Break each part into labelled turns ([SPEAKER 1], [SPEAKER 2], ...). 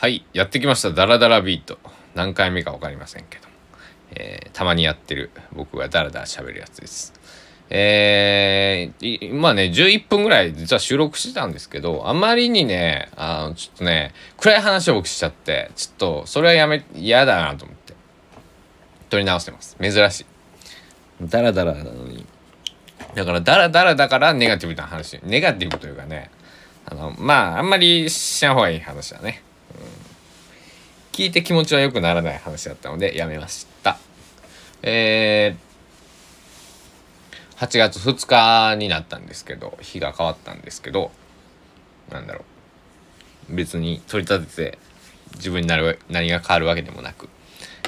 [SPEAKER 1] はい、やってきました。ダラダラビート。何回目か分かりませんけど。えーたまにやってる僕がダラダラ喋るやつです。えー、まあね、11分ぐらい実は収録してたんですけど、あまりにね、あの、ちょっとね、暗い話を僕しちゃって、ちょっと、それはやめ、嫌だなと思って、撮り直してます。珍しい。ダラダラなのに。だから、ダラダラだからネガティブな話。ネガティブというかね、あの、まあ、あんまりしない方がいい話だね。聞いて気持ちは良くならない話だったのでやめました。えー、8月2日になったんですけど、日が変わったんですけど、なんだろう。別に取り立てて自分になる何が変わるわけでもなく、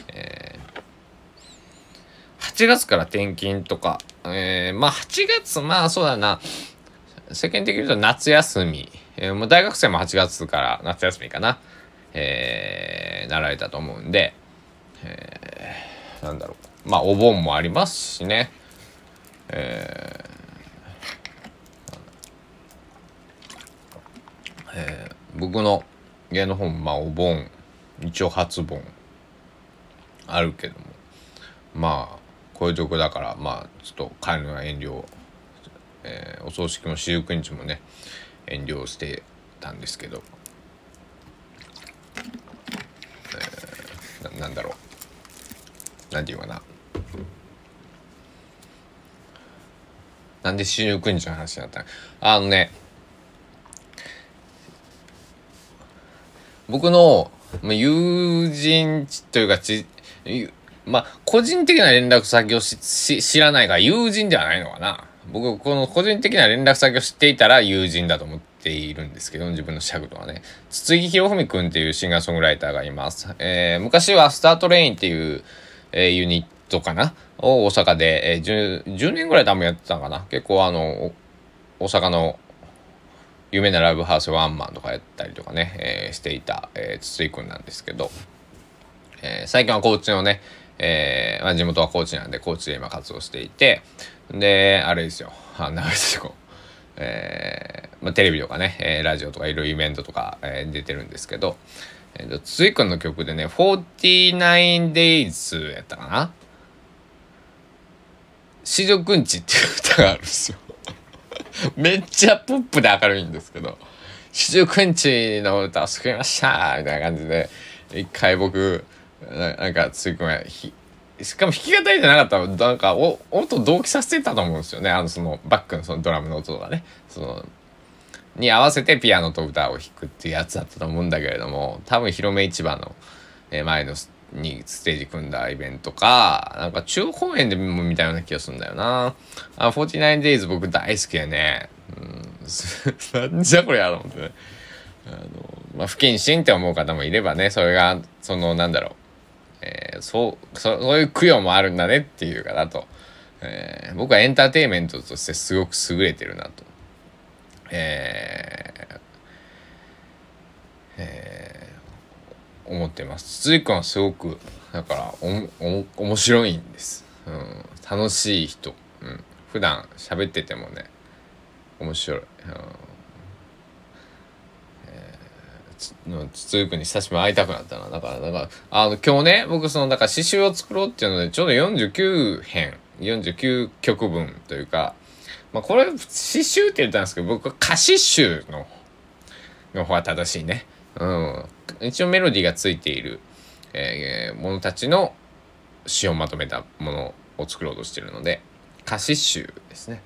[SPEAKER 1] えー、8月から転勤とか、えー、まあ8月、まあそうだな、世間的に言うと夏休み、えーもう大学生も8月から夏休みかな。えー、なられたと思うんで、えー、なんだろう。まあ、お盆もありますしね。えーえー僕の家の方も、まあ、お盆、一応初盆、あるけども、まあ、こういうとこだから、まあ、ちょっと帰るのは遠慮、えーお葬式も四十九日もね、遠慮してたんですけど、ななんだろうなんていうかな。なんで四十九日の話になったのあのね僕の友人というかちまあ個人的な連絡先をしし知らないから友人ではないのかな。僕この個人的な連絡先を知っていたら友人だと思っているんですけど自分の尺度はね。筒木博文君っていうシンガーソングライターがいます、えー昔はスタートレインっていう、えーユニットかな？を大阪で、えー 10, 10年ぐらい多分やってたのかな？結構あの大阪の有名なライブハウスワンマンとかやったりとかね、えーしていた、えー筒井君なんですけど、えー最近は高知のね、えーまあ、地元は高知なんで高知で今活動していてであれですよ。あ流れてこう、えーまあ、テレビとかね、えーラジオとかいろいろイベントとか、えー出てるんですけど、えーと、筒井君の曲でね「49 Days」やったかな「四十九日」っていう歌があるんですよ。めっちゃポップで明るいんですけど「四十九日の歌を救いました」みたいな感じで一回僕ななんかついこめひしかも弾き語りじゃなかったらなんかお音同期させてたと思うんですよね。あのそのバックのそのドラムの音とかね。そのに合わせてピアノと歌を弾くっていうやつだったと思うんだけれども多分広め市場の前のにステージ組んだイベントかなんか中央公園でも見たような気がするんだよな。あ49 days 僕大好きでね。うん。なんじゃこりゃと思ってね。あのまあ不謹慎って思う方もいればねそれがそのなんだろう。えーそうそそういう供養もあるんだねっていうかなと、えー僕はエンターテインメントとしてすごく優れてるなと、えーえー思ってます。筒井君はすごくだからおおも面白いんです、うん、楽しい人、うん、普段喋っててもね面白い、うん。の筒井君に久しぶりに会いたくなったなだからだからあの今日ね僕そのだから詩集を作ろうっていうのでちょうど49編49曲分というかまあこれ詩集って言ったんですけど僕は歌詞集のの方が正しいね。うん。一応メロディーがついている、えーものたちの詩をまとめたものを作ろうとしているので歌詞集ですね。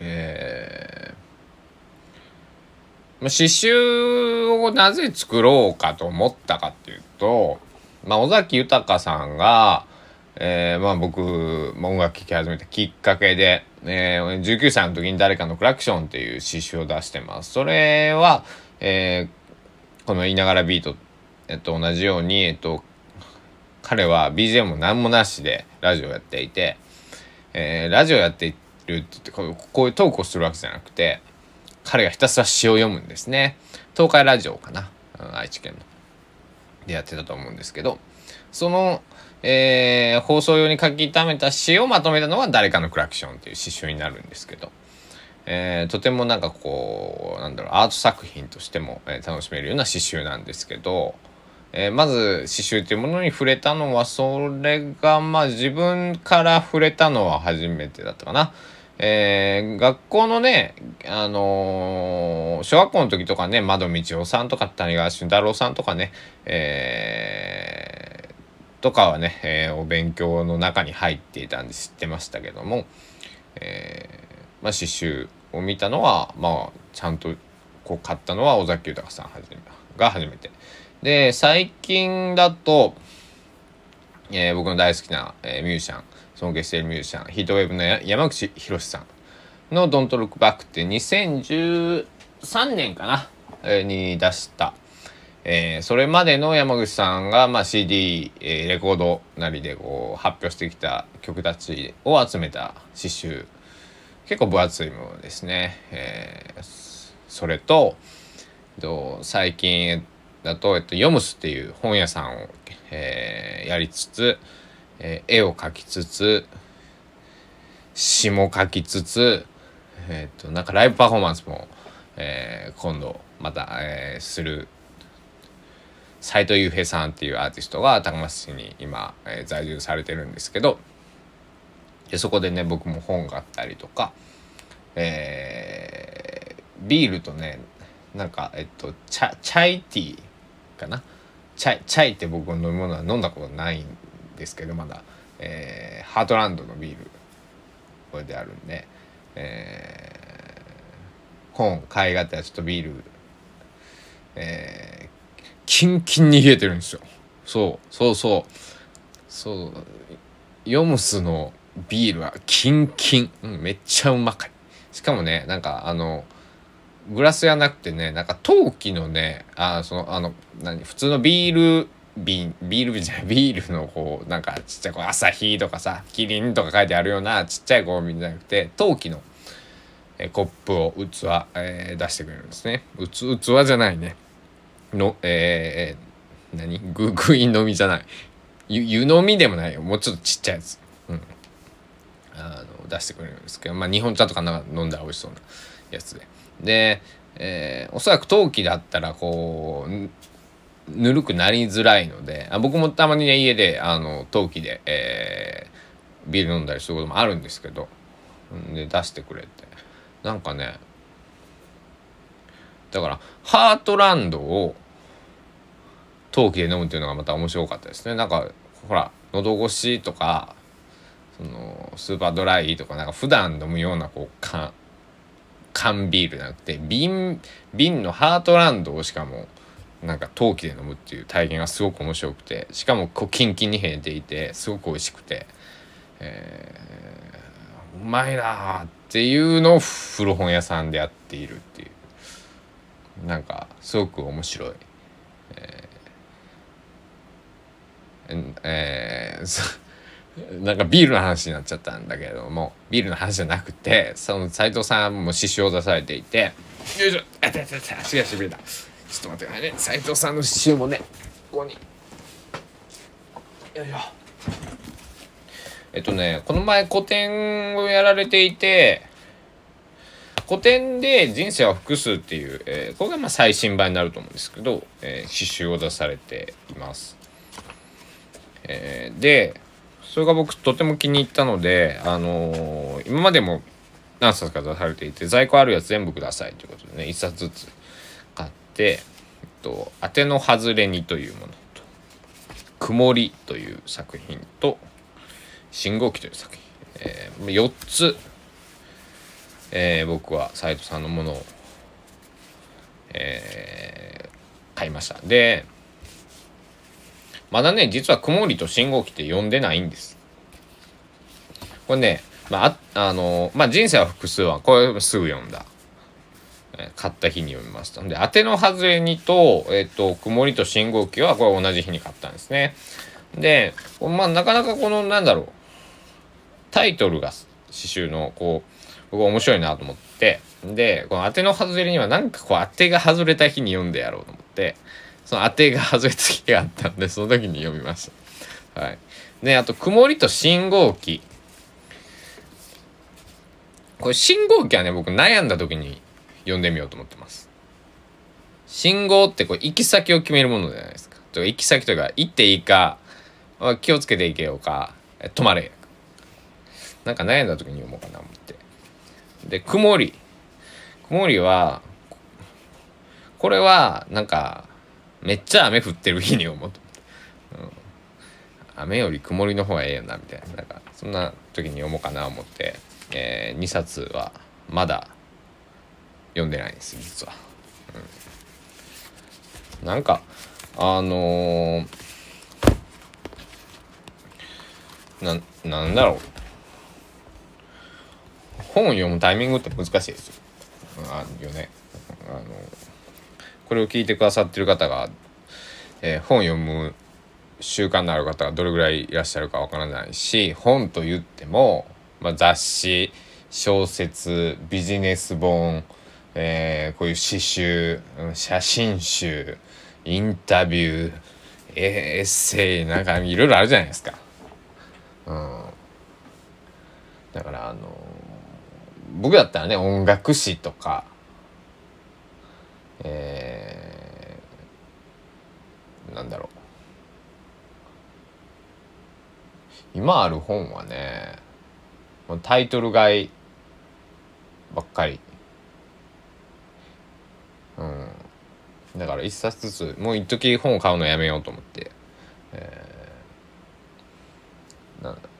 [SPEAKER 1] えーまあ詩集をなぜ作ろうかと思ったかっていうと、まあ、尾崎豊さんが、えーまあ、僕、音楽聴き始めたきっかけで、えー19歳の時に誰かのクラクションっていう詩集を出してます。それは、えーこの言いながらビート、えっと、同じように、えっと、彼は BGM も何もなしでラジオやっていて、えーラジオやっているって言ってこういうトークをするわけじゃなくて彼がひたすら詩を読むんですね。東海ラジオかな、愛知県の。でやってたと思うんですけどその、えー放送用に書き溜めた詩をまとめたのが「誰かのクラクション」っていう詩集になるんですけど、えー、とてもなんかこうなんだろうアート作品としても、えー、楽しめるような刺繍なんですけど、えー、まず刺繍というものに触れたのはそれがまあ自分から触れたのは初めてだったかな。えー、学校のね、あのー、小学校の時とかね、窓道夫さんとか谷川俊太郎さんとかね、えー、とかはね、えー、お勉強の中に入っていたんで知ってましたけども、えー、まあ、刺繍を見たのは、まあ、ちゃんとこう買ったのは尾崎豊さんはじめが初めて。で、最近だと、えー、僕の大好きな、えー、ミュージシャン、尊敬しているミュージシャン、ヒートウェーブの山口博さんの Don't Look Back って2013年かな、えー、に出した、えー、それまでの山口さんが、まあ、CD、えー、レコードなりでこう発表してきた曲たちを集めた詩集結構分厚いものですね。えー、それとと最近だと、えっと、ヨムスっていう本屋さんを、えー、やりつつ、えー、絵を描きつつ詩も描きつつ、えー、っとなんかライブパフォーマンスも、えー、今度また、えー、する斎藤佑平さんっていうアーティストが高松市に今、えー、在住されてるんですけどでそこでね僕も本があったりとか、えー、ビールとねなんかえっとチャチャイティーかな？チャイチャイって僕の飲み物は飲んだことないんですけどまだ、えー、ハートランドのビールこれであるんで、えー、本買いがてらちょっとビールえー、キンキンに冷えてるんですよ。そうそうそう。そうヨムスのビールはキンキン、うん、めっちゃうまかい。しかもねなんかあのグラスじゃなくてねなんか陶器のねあそのあの何普通のビール瓶ビール瓶じゃないビールのこうなんかちっちゃいこう朝日とかさキリンとか書いてあるようなちっちゃいゴミじゃなくて陶器の、えコップを器、えー、出してくれるんですね。器器じゃないね。のえー、何？ぐぐい飲みじゃない。湯飲みでもないよ。もうちょっとちっちゃいやつ。うん。あの出してくれるんですけど、まあ、日本茶とかなんか飲んだら美味しそうなやつで。で、えー、おそらく陶器だったらこうぬるくなりづらいので。あ僕もたまにね家であの陶器で、えー、ビール飲んだりすることもあるんですけど。で出してくれて。なんかねだからハートランドを陶器で飲むっていうのがまた面白かったですね。なんかほら喉越しとかそのスーパードライとかなんか普段飲むようなこう缶缶ビールじゃなくて瓶瓶のハートランドをしかもなんか陶器で飲むっていう体験がすごく面白くてしかもこうキンキンに冷えていてすごく美味しくて、えー、うまいなっていうのを古本屋さんでやっているっていう。なんかすごく面白い。えーえー なんかビールの話になっちゃったんだけれどもビールの話じゃなくてその斎藤さんも刺繍を出されていてよいしょあたたた足がしびれた。ちょっと待ってくださいね。斎藤さんの刺繍もねここに。よいしょ。えっとねこの前個展をやられていて古典で「人生は複数」っていう、えー、これがまあ最新版になると思うんですけど、えー、刺繍を出されています。えー、でそれが僕とても気に入ったので、あのー、今までも何冊か出されていて在庫あるやつ全部くださいということでね1冊ずつ買って、えっと「当ての外れに」というものと「曇り」という作品と「信号機」という作品、えー、4つ、えー、僕は斎藤さんのものを、えー、買いました。でまだね、実は曇りと信号機って呼んでないんです。これね、まあ、あの、まあ、人生は複数は、これすぐ読んだ。買った日に読みました。で、当ての外れにと、えっ、と、曇りと信号機は、これ同じ日に買ったんですね。で、まあ、なかなかこの、なんだろう、タイトルが刺繍の、こう、僕面白いなと思って、で、この当ての外れには、なんかこう、当てが外れた日に読んでやろうと思って、その当てが外れた時があったんで、その時に読みました。はい。で、あと、曇りと信号機。これ信号機はね僕悩んだ時に読んでみようと思ってます信号ってこう行き先を決めるものじゃないですかと行き先というか行っていいか気をつけていけようか止まれなんか悩んだ時に読もうかな思って。で曇り。曇りはこれはなんかめっちゃ雨降ってる日に思うと、うん、雨より曇りの方がええやなみたいな。なんかそんな時に読もうかな思って、えー、2冊はまだ読んでないんです実は、うん、なんかあのー、ななんだろう。本を読むタイミングって難しいですよ。あよね。あのこれを聞いてくださってる方が、えー、本を読む習慣のある方がどれぐらいいらっしゃるかわからないし本と言っても、まあ、雑誌小説ビジネス本、えー、こういう詩集写真集インタビューエッセイなんかいろいろあるじゃないですか。うん、だからあの僕だったらね音楽史とかえー、なんだろう。今ある本はねタイトル買いばっかり。うん。だから一冊ずつもう一時本を買うのやめようと思って、えー、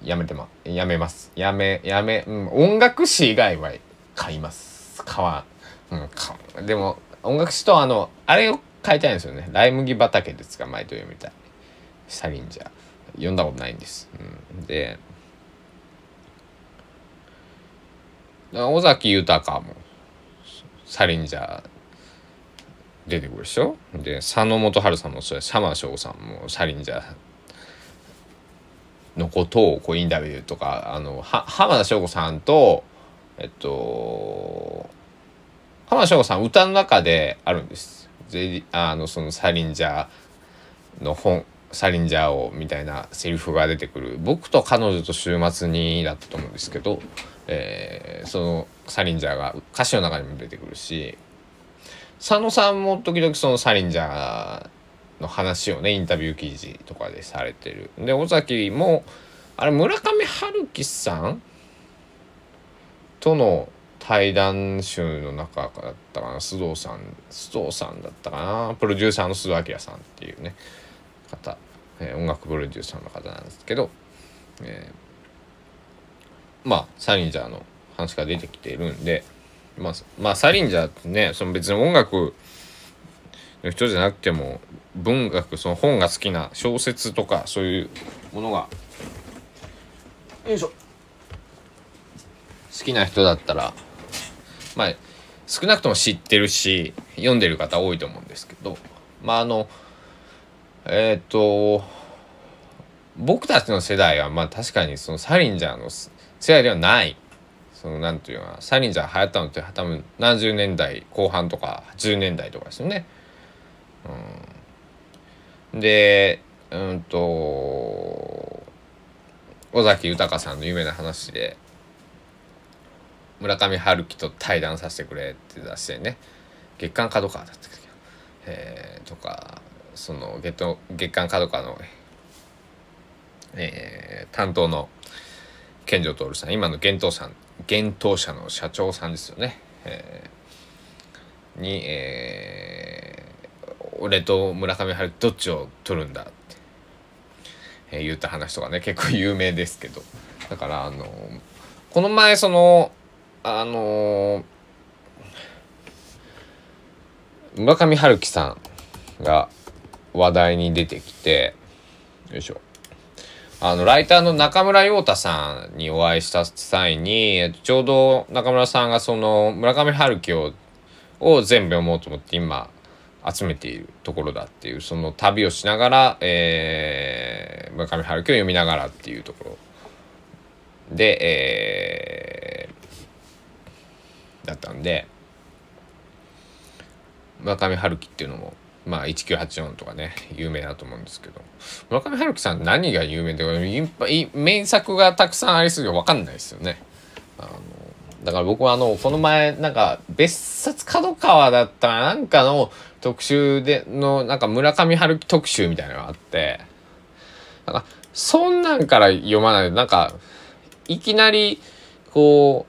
[SPEAKER 1] やめてまやめます。やめやめ、うん、音楽史以外は買います。買わん、うん、買でも音楽史とあのあれを買いたいんですよね。ライ麦畑で捕まえと読みたい。サリンジャー。読んだことないんです、うん、で尾崎豊もサリンジャー出てくるでしょ？で佐野元春さんもそうや。サマー翔さんもサリンジャーのことをこうインタビューとかあのは浜田省吾さんとえっと浜田省吾さん歌の中であるんです。あのそのサリンジャーの本サリンジャーをみたいなセリフが出てくる僕と彼女と週末にだったと思うんですけど、えー、そのサリンジャーが歌詞の中にも出てくるし佐野さんも時々そのサリンジャーの話をねインタビュー記事とかでされてる。で尾崎もあれ村上春樹さん？との対談集の中だったかな。須藤さん須藤さんだったかな。プロデューサーの須藤明さんっていうね方、えー、音楽プロデューサーの方なんですけど、えー、まあサリンジャーの話が出てきているんでまあ、まあ、サリンジャーってねその別に音楽の人じゃなくても文学その本が好きな小説とかそういうものが。よいしょ。好きな人だったらまあ少なくとも知ってるし読んでる方多いと思うんですけど。まああのえっ、ー、と僕たちの世代はまあ確かにそのサリンジャーの世代ではない。そのなんていうかサリンジャー流行ったのって多分70年代後半とか80年代とかですよね。うん、でうんと尾崎豊さんの有名な話で村上春樹と対談させてくれって出してね月刊角川だったけど、えー、とかその月月刊角川の、えー、担当の健城徹さん今の幻冬さん幻冬社の社長さんですよね、えー、に、えー、俺と村上春樹どっちを取るんだって、えー、言った話とかね結構有名ですけど。だからあのこの前そのあの村上春樹さんが話題に出てきてよいしょ。あのライターの中村陽太さんにお会いした際にちょうど中村さんがその村上春樹をを全部読もうと思って今集めているところだっていうその旅をしながら、えー、村上春樹を読みながらっていうところで、えー、だったんで村上春樹っていうのもまあ1984とかね有名だと思うんですけど村上春樹さん何が有名でいっぱい名作がたくさんありすぎて分かんないですよね。あのだから僕はあの、この前、なんか、別冊角川だったらなんかの特集で、の、なんか村上春樹特集みたいなのがあって、なんか、そんなんから読まない。なんか、いきなり、こ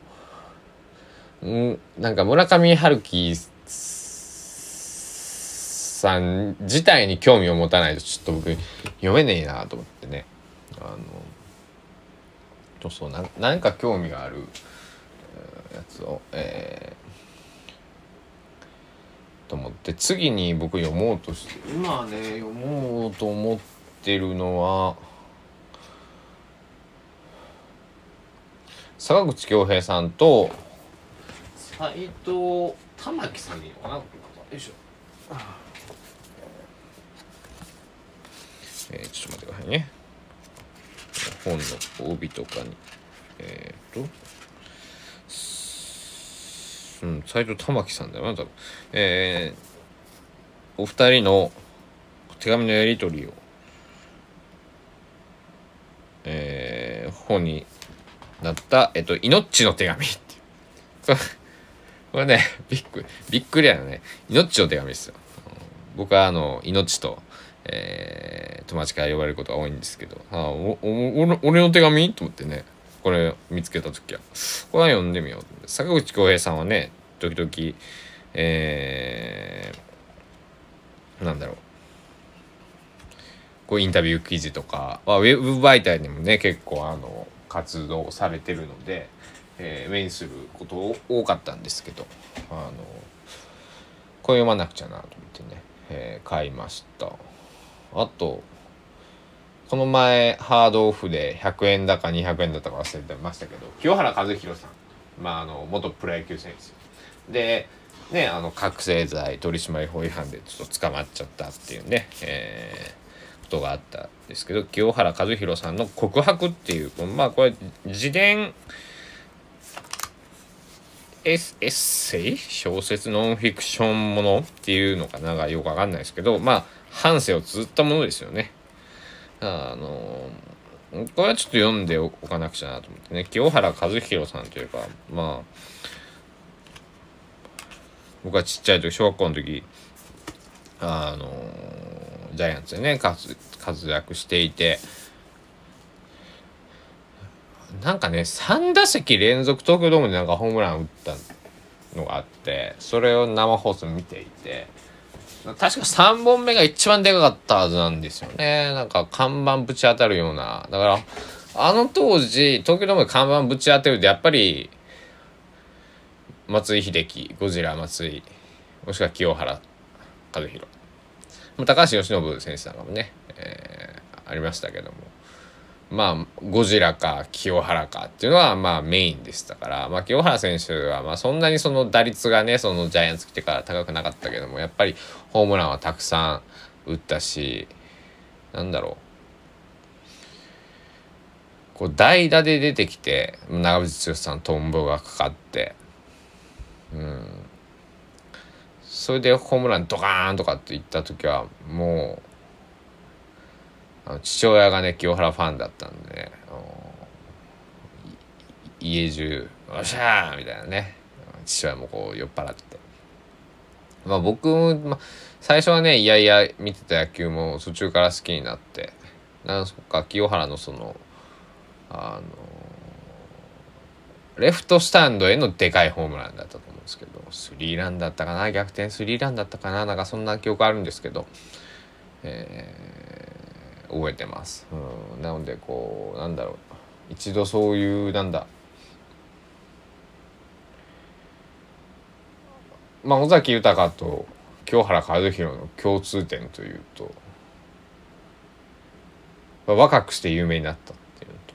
[SPEAKER 1] う、んなんか村上春樹さん自体に興味を持たないとちょっと僕読めねえなと思ってね。あの、そうそう、な何か興味があるやつを、えー、と思って次に僕読もうとして今ね読もうと思ってるのは坂口恭平さんと斎藤玉樹さんでいいのかな？よいしょ。えー、ちょっと待ってくださいね。本の帯とかに。えっ、ー、と。うん、斎藤玉樹さんだよな、多分。えー、お二人の手紙のやり取りを、えー、本になった、えっと、命の手紙って。これね、びっくり、びっくりやね。命の手紙ですよ。僕はあの、命と、えー、友達から呼ばれることが多いんですけど、あおお俺の手紙？と思ってね、これ見つけた時は、これは読んでみよう。坂口恭平さんはね、時々、えー、なんだろう。こうインタビュー記事とか、まあ、ウェブ媒体でもね、結構あの、活動されてるので、えー、目にすること多かったんですけど、あの、これ読まなくちゃなと思ってね、えー、買いました。あと、この前、ハードオフで100円だか200円だったか忘れてましたけど、清原和弘さん。まあ、あの、元プロ野球選手。で、ね、あの、覚醒剤取締法違反でちょっと捕まっちゃったっていうね、えー、ことがあったんですけど、清原和弘さんの告白っていう、まあ、これ、自伝、エッエッセイ？小説ノンフィクションものっていうのかな？がよくわかんないですけど、まあ、半生を綴ったものですよね。あのこれはちょっと読んでおかなくちゃなと思ってね。清原和弘さんというかまあ僕はちっちゃい時小学校の時あのジャイアンツでね活活躍していてなんかね3打席連続東京ドームでなんかホームラン打ったのがあってそれを生放送見ていて確か3本目が一番でかかったはずなんですよね。なんか看板ぶち当たるような。だから、あの当時、東京ドームで看板ぶち当てるって、やっぱり、松井秀喜、ゴジラ松井、もしくは清原和弘。高橋由伸選手なんかもね、えー、ありましたけども。まあ、ゴジラか清原かっていうのはまあメインでしたから、まあ、清原選手はまあそんなにその打率がねそのジャイアンツ来てから高くなかったけどもやっぱりホームランはたくさん打ったしなんだろう。こう代打で出てきて長渕剛さんトンボがかかってうん。それでホームランドカーンとかっていった時はもうあの父親がね清原ファンだったんで家中「おっしゃー!」みたいなね父親もこう酔っ払ってまあ僕も、ま最初はねいやいや見てた野球も途中から好きになってなんそっか清原のそのあのレフトスタンドへのでかいホームランだったと思うんですけどスリーランだったかな逆転スリーランだったかななんかそんな記憶あるんですけどえー覚えてます、うん、なのでこうなんだろう。一度そういうなんだ。まあ尾崎豊と清原和博の共通点というと、まあ、若くして有名になったっていうのと、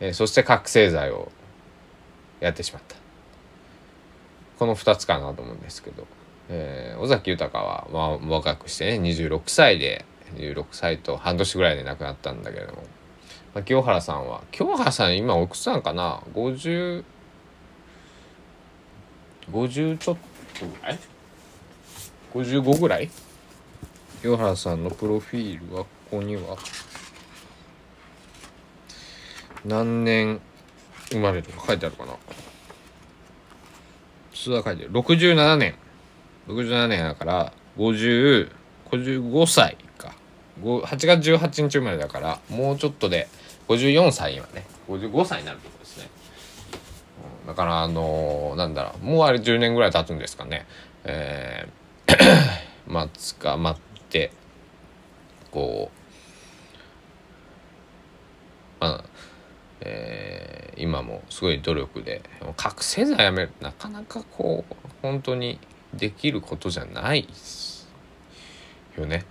[SPEAKER 1] えー、そして覚醒剤をやってしまった。この2つかなと思うんですけど、えー、尾崎豊は、まあ、若くしてね26歳で26歳と半年ぐらいで亡くなったんだけれども、まあ、清原さんは清原さん今おいくつな？のかな5050ちょっとぐらい？55ぐらい？清原さんのプロフィールはここには。何年生まれとか書いてあるかな？数は書いてる。67年。67年だから50 55歳。8月18日生まれだからもうちょっとで54歳今ね。55歳になるってことですね。だからあのー、なんだろうもうあれ10年ぐらい経つんですかね。えー、まあ捕まってこうまあえー、今もすごい努力で覚醒剤やめる。なかなかこう本当にできることじゃないよね。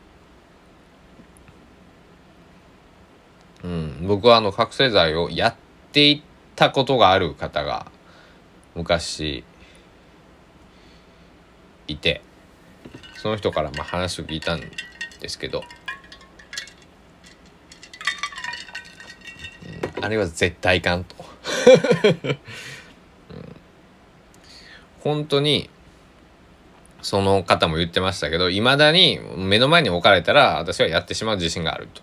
[SPEAKER 1] うん、僕はあの覚醒剤をやっていったことがある方が昔いてその人からまあ話を聞いたんですけど、あれは絶対いかんと、本当にその方も言ってましたけどいまだに目の前に置かれたら私はやってしまう自信があると、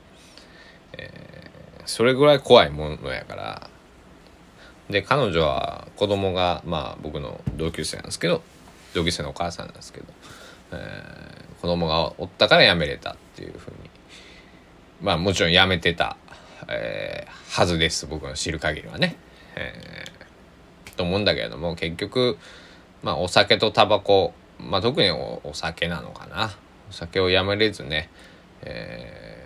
[SPEAKER 1] それぐらい怖いものやから。で彼女は子供がまあ僕の同級生なんですけど同級生のお母さんなんですけど、えー、子供がおったから辞めれたっていうふうに。まあもちろん辞めてた、えー、はずです僕の知る限りはね。えー、と思うんだけれども結局まあお酒とタバコまあ、特にお酒なのかな。お酒をやめれずね、えー、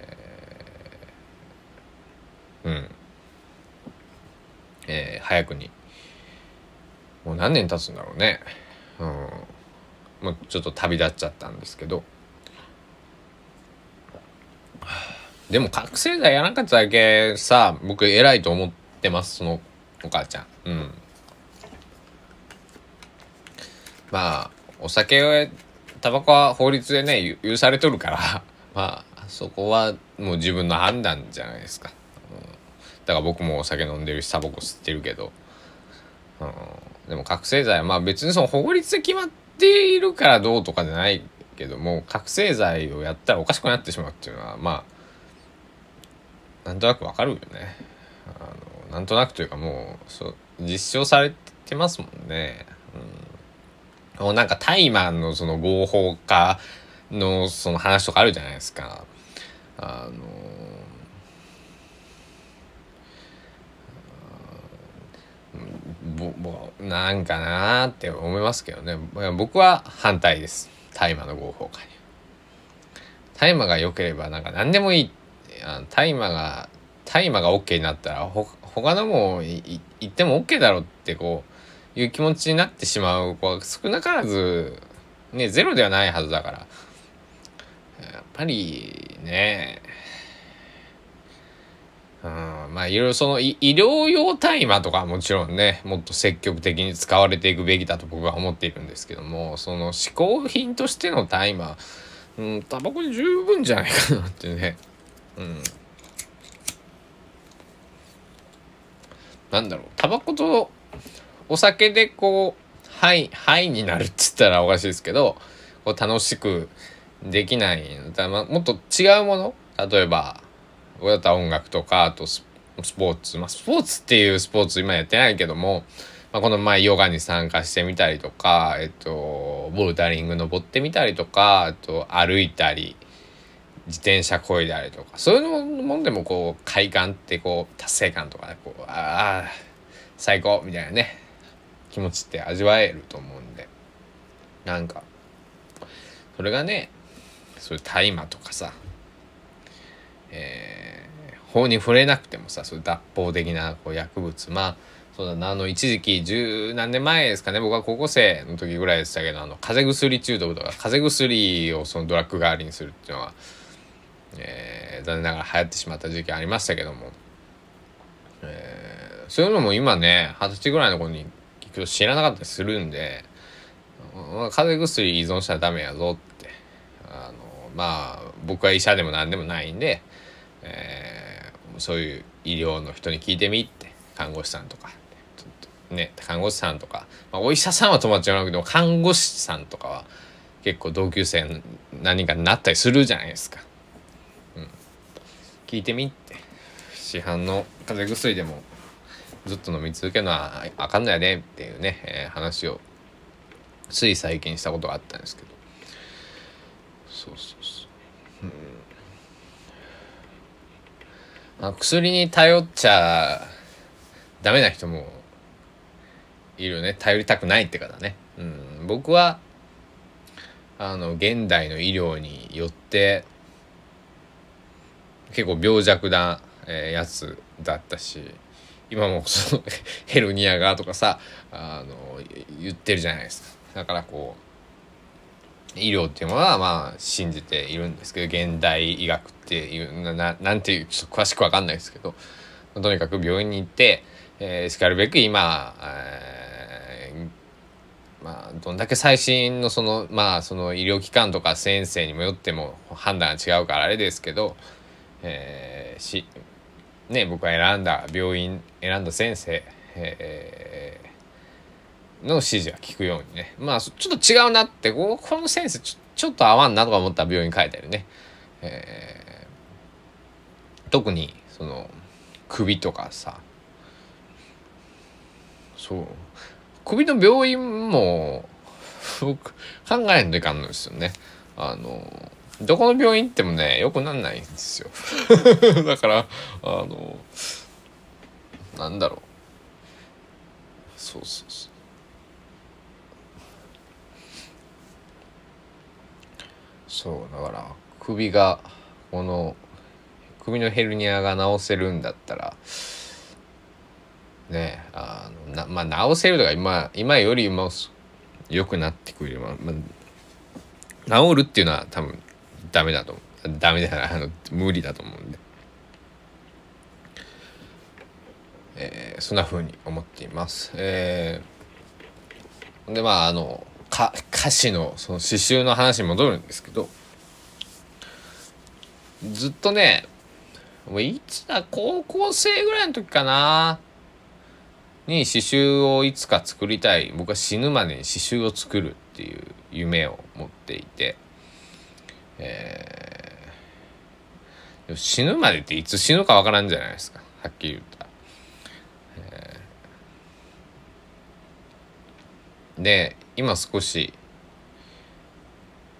[SPEAKER 1] うん。えー、早くに。もう何年経つんだろうね。うん。もうちょっと旅立っちゃったんですけど。でも覚醒剤やらなかっただけさ僕偉いと思ってますそのお母ちゃん。うん。まあお酒をタバコは法律でね許されとるから。まあそこはもう自分の判断じゃないですか、だから僕もお酒飲んでるしタバコ吸ってるけど、うん、でも覚醒剤はまあ別にその法律で決まっているからどうとかじゃないけども覚醒剤をやったらおかしくなってしまうっていうのはまあなんとなくわかるよね。あのなんとなくというかもうそ実証されてますもんね、うん。なんかタイマンのその合法化のその話とかあるじゃないですか。あのぼぼなんかなーって思いますけどね。僕は反対です。大麻の合法化に大麻が良ければなんか何でもいい。大麻が大麻が OK になったらほ他のも言っても OK だろってこういう気持ちになってしまう子は少なからず、ね、ゼロではないはずだから。やっぱりね、うん、まあいろいろその医療用大麻とかはもちろんね、もっと積極的に使われていくべきだと僕は思っているんですけども、その嗜好品としての大麻、うん、タバコで十分じゃないかなってね。うん。なんだろう、タバコとお酒でこう、はい、はいになるって言ったらおかしいですけど、こう楽しくできないだま、もっと違うもの例えば、だったら音楽とか、あとスポーツ。まあ、スポーツっていうスポーツ今やってないけども、まあ、この前ヨガに参加してみたりとか、えっと、ボルダリング登ってみたりとか、あと歩いたり、自転車こいだりとか、そういうもんでもこう、快感ってこう、達成感とかね、こう、ああ、最高みたいなね、気持ちって味わえると思うんでなんかそれがねそういう大麻とかさえー、法に触れなくてもさそういう脱法的なこう薬物まあそうだなあの一時期十何年前ですかね僕は高校生の時ぐらいでしたけどあの風邪薬中毒とか風邪薬をそのドラッグ代わりにするっていうのは、えー、残念ながら流行ってしまった時期ありましたけども、えー、そういうのも今ね二十歳ぐらいの子にけど知らなかったりするんで、まあ、風邪薬依存したらダメやぞってあのまあ僕は医者でも何でもないんで、えー、そういう医療の人に聞いてみって看護師さんとか。ね看護師さんとか、まあ、お医者さんは友達じゃなくても看護師さんとかは結構同級生何かになったりするじゃないですか。うん、聞いてみって。市販の風邪薬でもずっと飲み続けるのはあかんのやねっていうね、えー、話をつい最近したことがあったんですけど。そうそうそう、うん、まあ薬に頼っちゃダメな人もいるよね。頼りたくないって方ね、うん、僕はあの現代の医療によって結構病弱な、え、やつだったし今もその ヘルニアがとかさあの言ってるじゃないですか。だからこう医療っていうものはまあ信じているんですけど現代医学っていうななんていうちょっと詳しく分かんないですけどとにかく病院に行って、えー、しかるべく今、えー、まあどんだけ最新のそのまあその医療機関とか先生にもよっても判断が違うからあれですけど、えー、しね僕が選んだ病院選んだ先生、え、の指示が効くようにね。まあちょっと違うなってここの先生ちょちょっと合わんなとか思ったら病院変えたりね、えー、特にその首とかさ。そう。首の病院も僕考えんといかんのですよね。あのどこの病院行ってもねよくなんないんですよ。だからあのなんだろう。そうそうそう。そうだから首がこの首のヘルニアが治せるんだったらねあのなまあ治せるとか今今よりも良くなってくれば、まあ、治るっていうのは多分ダメだとダメだなあの無理だと思うんで、えー、そんな風に思っています。えー、でまああの歌詞のその詩集の話に戻るんですけどずっとねもういつだ高校生ぐらいの時かなに詩集をいつか作りたい。僕は死ぬまでに詩集を作るっていう夢を持っていてえー、死ぬまでっていつ死ぬかわからんじゃないですかはっきり言ったら。えー、で今少し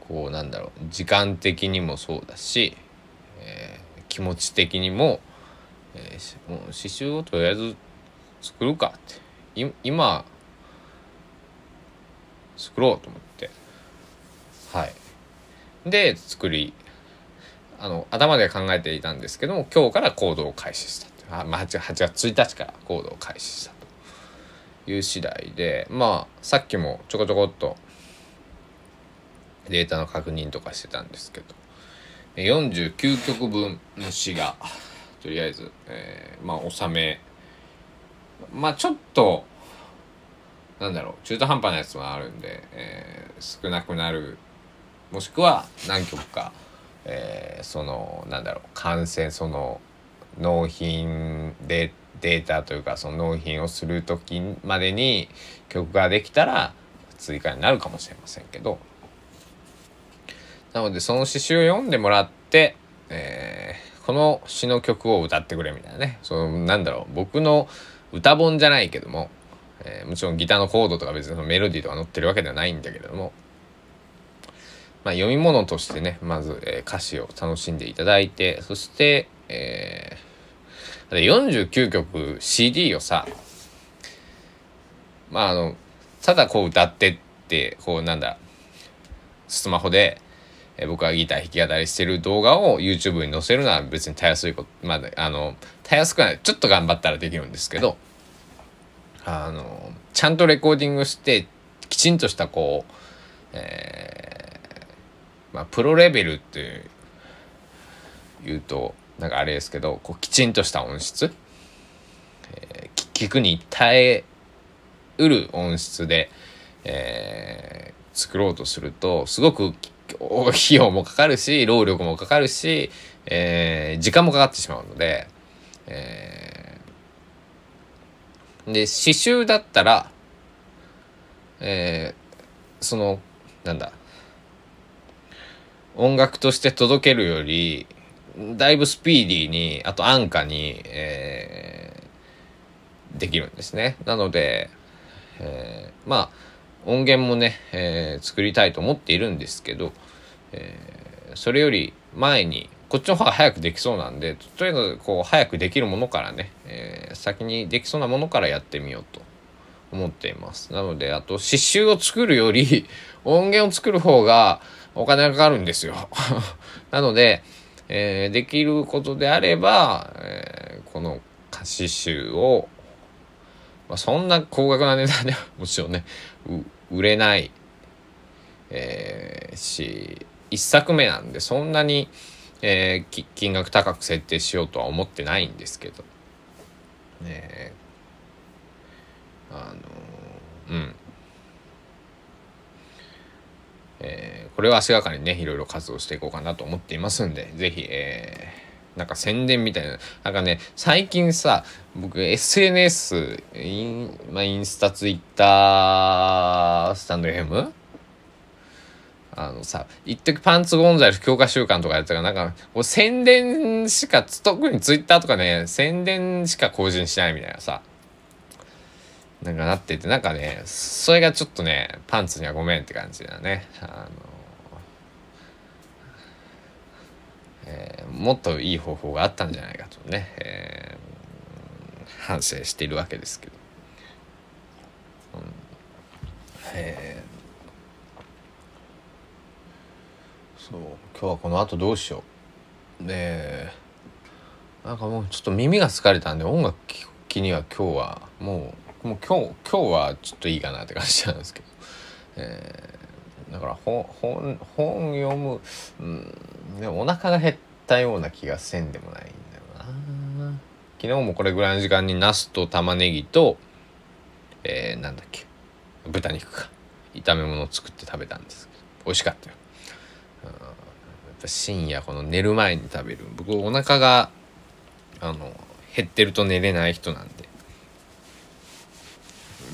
[SPEAKER 1] こうなんだろう時間的にもそうだし、えー、気持ち的にも、えー、もう刺繍をとりあえず作るかって。今作ろうと思って。はい。で作りあの頭で考えていたんですけども今日から行動を開始したあ、まあ、8, 8月1日から行動を開始したと。いう次第でまあさっきもちょこちょこっとデータの確認とかしてたんですけど49曲分の詩がとりあえず、えー、まあ収めまあちょっとなんだろう中途半端なやつもあるんで、えー、少なくなるもしくは何曲か、えー、そのなんだろう感染その納品でデータというかその納品をする時までに曲ができたら追加になるかもしれませんけど。なのでその詩集を読んでもらって、えー、この詩の曲を歌ってくれみたいなね。そのなんだろう僕の歌本じゃないけども、えー、もちろんギターのコードとか別にそのメロディーとか載ってるわけではないんだけれどもまあ、読み物としてねまず、えー、歌詞を楽しんでいただいてそして、えー、49曲 CD をさまああのただこう歌ってってこうなんだスマホで、え、僕がギター弾き語りしてる動画を YouTube に載せるのは別にたやすいことまああのたやすくない。ちょっと頑張ったらできるんですけどあのちゃんとレコーディングしてきちんとしたこう、えーまあ、プロレベルっていうとなんかあれですけどこうきちんとした音質、えー、聞くに耐えうる音質で、えー、作ろうとするとすごく費用もかかるし労力もかかるし、えー、時間もかかってしまうので、えー、で刺繍だったら、えー、そのなんだ音楽として届けるよりだいぶスピーディーにあと安価に、えー、できるんですね。なので、えー、まあ音源もね、えー、作りたいと思っているんですけど、えー、それより前にこっちの方が早くできそうなんでとりあえずこう早くできるものからね、えー、先にできそうなものからやってみようと思っていますなのであと刺繍を作るより音源を作る方がお金がかかるんですよ なので、えー、できることであれば、えー、この歌詞集を、まあ、そんな高額な値段では もちろんね売れない、えー、し1作目なんでそんなに、えー、金額高く設定しようとは思ってないんですけど、ね、あのうん。えー、これは足がかりにねいろいろ活動していこうかなと思っていますんで是非えー、なんか宣伝みたいななんかね最近さ僕 SNS イン,、まあ、インスタツイッタースタンド FM あのさ、一時パンツゴンザレス強化週間とかやったら、なんか、こう宣伝しか、特にツイッターとかね、宣伝しか更新しないみたいなさ、なんかなってて、なんかね、それがちょっとね、パンツにはごめんって感じだね。あの、えー、もっといい方法があったんじゃないかとね、えー、反省しているわけですけど。うんえーそう今日はこの後どうしようでなんかもうちょっと耳が疲れたんで音楽聴きには今日はもうもう今日今日はちょっといいかなって感じなんですけど、えー、だから本本本読む、うん、でもお腹が減ったような気がせんでもないんだよな。昨日もこれぐらいの時間にナスと玉ねぎとえー、なんだっけ豚肉か。炒め物を作って食べたんですけど。美味しかったよ。うんやっぱ深夜この寝る前に食べる。僕お腹があの減ってると寝れない人なんで。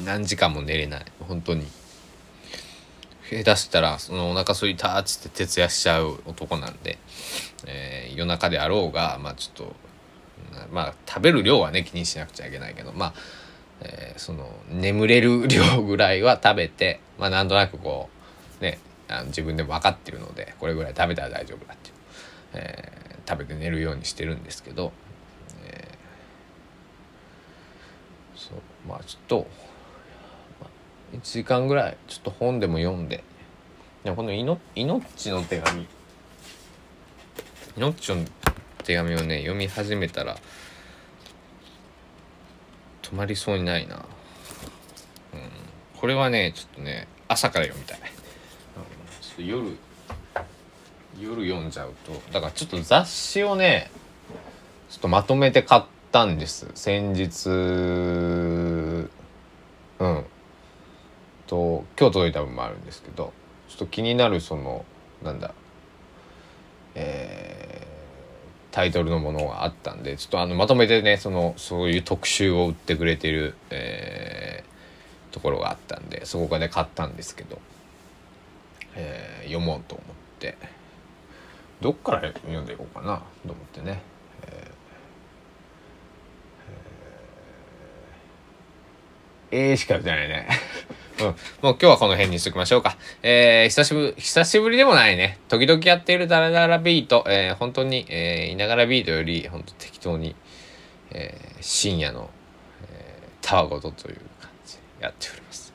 [SPEAKER 1] 何時間も寝れない。本当に。下手したらそのお腹すいたっつって徹夜しちゃう男なんで、えー、夜中であろうがまあちょっとまあ食べる量はね気にしなくちゃいけないけどまあ、えー、その眠れる量ぐらいは食べてまあなんとなくこうねあの自分でも分かってるのでこれぐらい食べたら大丈夫だっていう、えー、食べて寝るようにしてるんですけど、えー、そうまあちょっと、1時間ぐらいちょっと本でも読んで。でこのいの「命の手紙」「命のっちの手紙」をね読み始めたら止まりそうにないな、うん、これはねちょっとね朝から読みたい。うん、ちょっと夜夜読んじゃうとだからちょっと雑誌をねちょっとまとめて買ったんです。先日。うん。と今日届いた分もあるんですけどちょっと気になるそのなんだえー、タイトルのものがあったんでちょっとあのまとめてねそのそういう特集を売ってくれてる、えー、ところがあったんでそこで買ったんですけどえー、読もうと思ってどっから読んでいこうかなと思ってね、ええー、しか言ってないね。うん。もう今日はこの辺にしときましょうか。えー、久しぶり、久しぶりでもないね。時々やっているダラダラビート、えー、本当に、えー、いながらビートより、本当適当に、えー、深夜の、えー、たわごとという感じでやっております。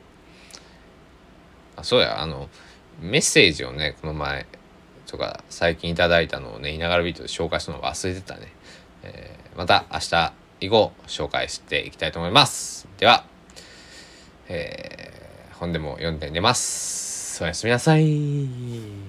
[SPEAKER 1] あ、そうや、あの、メッセージをねこの前とか最近いただいたのをねいながらビートで紹介するの忘れてたね、えー、また明日以降紹介していきたいと思いますでは、えー、本でも読んで寝ます。おやすみなさい。